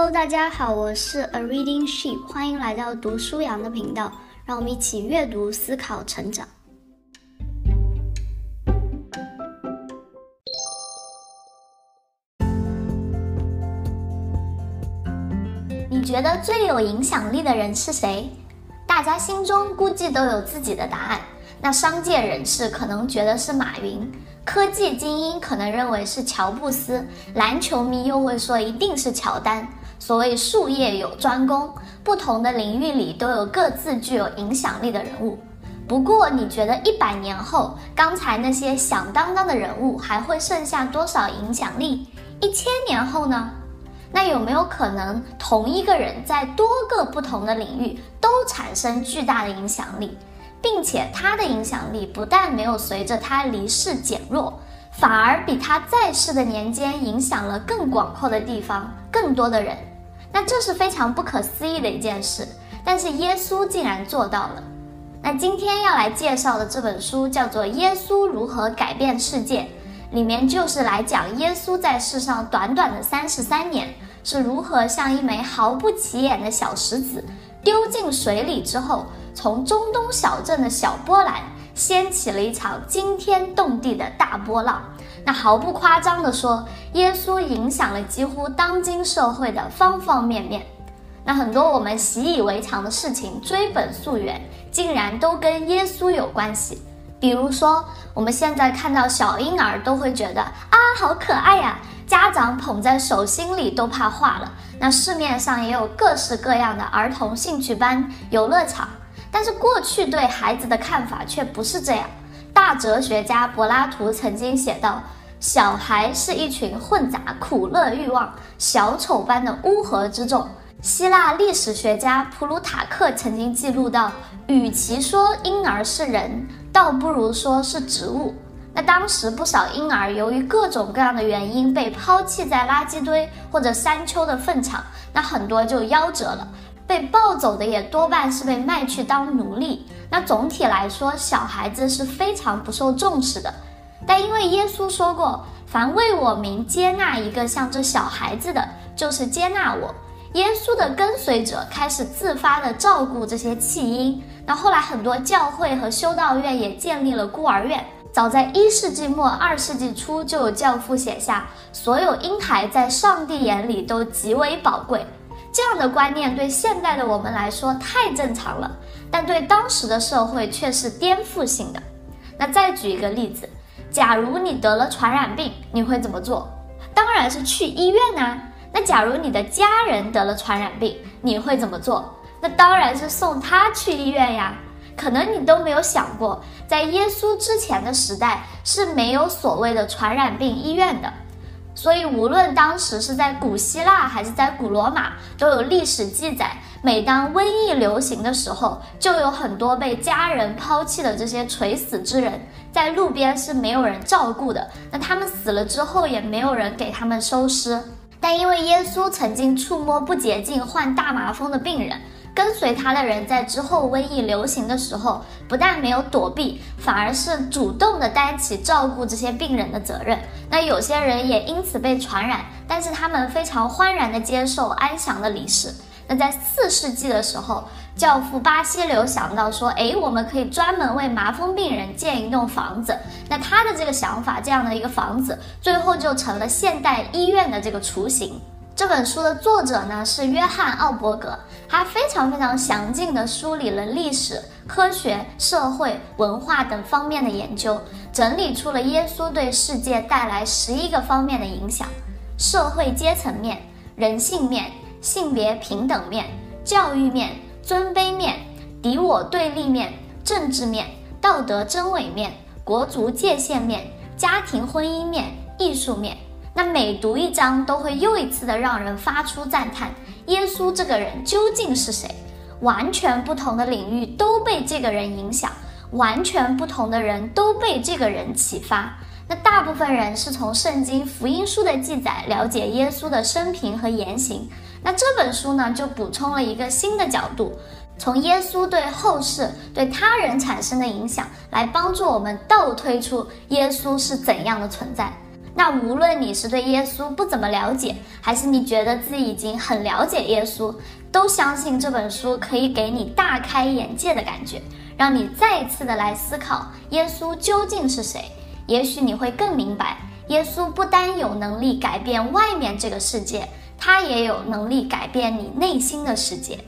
Hello，大家好，我是 A Reading Sheep，欢迎来到读书羊的频道，让我们一起阅读、思考、成长。你觉得最有影响力的人是谁？大家心中估计都有自己的答案。那商界人士可能觉得是马云，科技精英可能认为是乔布斯，篮球迷又会说一定是乔丹。所谓术业有专攻，不同的领域里都有各自具有影响力的人物。不过，你觉得一百年后，刚才那些响当当的人物还会剩下多少影响力？一千年后呢？那有没有可能，同一个人在多个不同的领域都产生巨大的影响力？并且他的影响力不但没有随着他离世减弱，反而比他在世的年间影响了更广阔的地方、更多的人。那这是非常不可思议的一件事，但是耶稣竟然做到了。那今天要来介绍的这本书叫做《耶稣如何改变世界》，里面就是来讲耶稣在世上短短的三十三年是如何像一枚毫不起眼的小石子丢进水里之后。从中东小镇的小波澜掀起了一场惊天动地的大波浪。那毫不夸张地说，耶稣影响了几乎当今社会的方方面面。那很多我们习以为常的事情，追本溯源，竟然都跟耶稣有关系。比如说，我们现在看到小婴儿都会觉得啊，好可爱呀，家长捧在手心里都怕化了。那市面上也有各式各样的儿童兴趣班、游乐场。但是过去对孩子的看法却不是这样。大哲学家柏拉图曾经写道：“小孩是一群混杂苦乐欲望、小丑般的乌合之众。”希腊历史学家普鲁塔克曾经记录到：“与其说婴儿是人，倒不如说是植物。”那当时不少婴儿由于各种各样的原因被抛弃在垃圾堆或者山丘的粪场，那很多就夭折了。被抱走的也多半是被卖去当奴隶。那总体来说，小孩子是非常不受重视的。但因为耶稣说过，凡为我名接纳一个像这小孩子的，就是接纳我。耶稣的跟随者开始自发的照顾这些弃婴。那后来很多教会和修道院也建立了孤儿院。早在一世纪末二世纪初，就有教父写下，所有婴孩在上帝眼里都极为宝贵。这样的观念对现代的我们来说太正常了，但对当时的社会却是颠覆性的。那再举一个例子，假如你得了传染病，你会怎么做？当然是去医院啊。那假如你的家人得了传染病，你会怎么做？那当然是送他去医院呀。可能你都没有想过，在耶稣之前的时代是没有所谓的传染病医院的。所以，无论当时是在古希腊还是在古罗马，都有历史记载。每当瘟疫流行的时候，就有很多被家人抛弃的这些垂死之人，在路边是没有人照顾的。那他们死了之后，也没有人给他们收尸。但因为耶稣曾经触摸不洁净患大麻风的病人。跟随他的人在之后瘟疫流行的时候，不但没有躲避，反而是主动的担起照顾这些病人的责任。那有些人也因此被传染，但是他们非常欢然的接受，安详的离世。那在四世纪的时候，教父巴西流想到说，哎，我们可以专门为麻风病人建一栋房子。那他的这个想法，这样的一个房子，最后就成了现代医院的这个雏形。这本书的作者呢是约翰奥伯格，他非常非常详尽地梳理了历史、科学、社会、文化等方面的研究，整理出了耶稣对世界带来十一个方面的影响：社会阶层面、人性面、性别平等面、教育面、尊卑面、敌我对立面、政治面、道德真伪面、国族界限面、家庭婚姻面、艺术面。那每读一章，都会又一次的让人发出赞叹：耶稣这个人究竟是谁？完全不同的领域都被这个人影响，完全不同的人都被这个人启发。那大部分人是从圣经福音书的记载了解耶稣的生平和言行。那这本书呢，就补充了一个新的角度，从耶稣对后世、对他人产生的影响，来帮助我们倒推出耶稣是怎样的存在。那无论你是对耶稣不怎么了解，还是你觉得自己已经很了解耶稣，都相信这本书可以给你大开眼界的感觉，让你再次的来思考耶稣究竟是谁。也许你会更明白，耶稣不单有能力改变外面这个世界，他也有能力改变你内心的世界。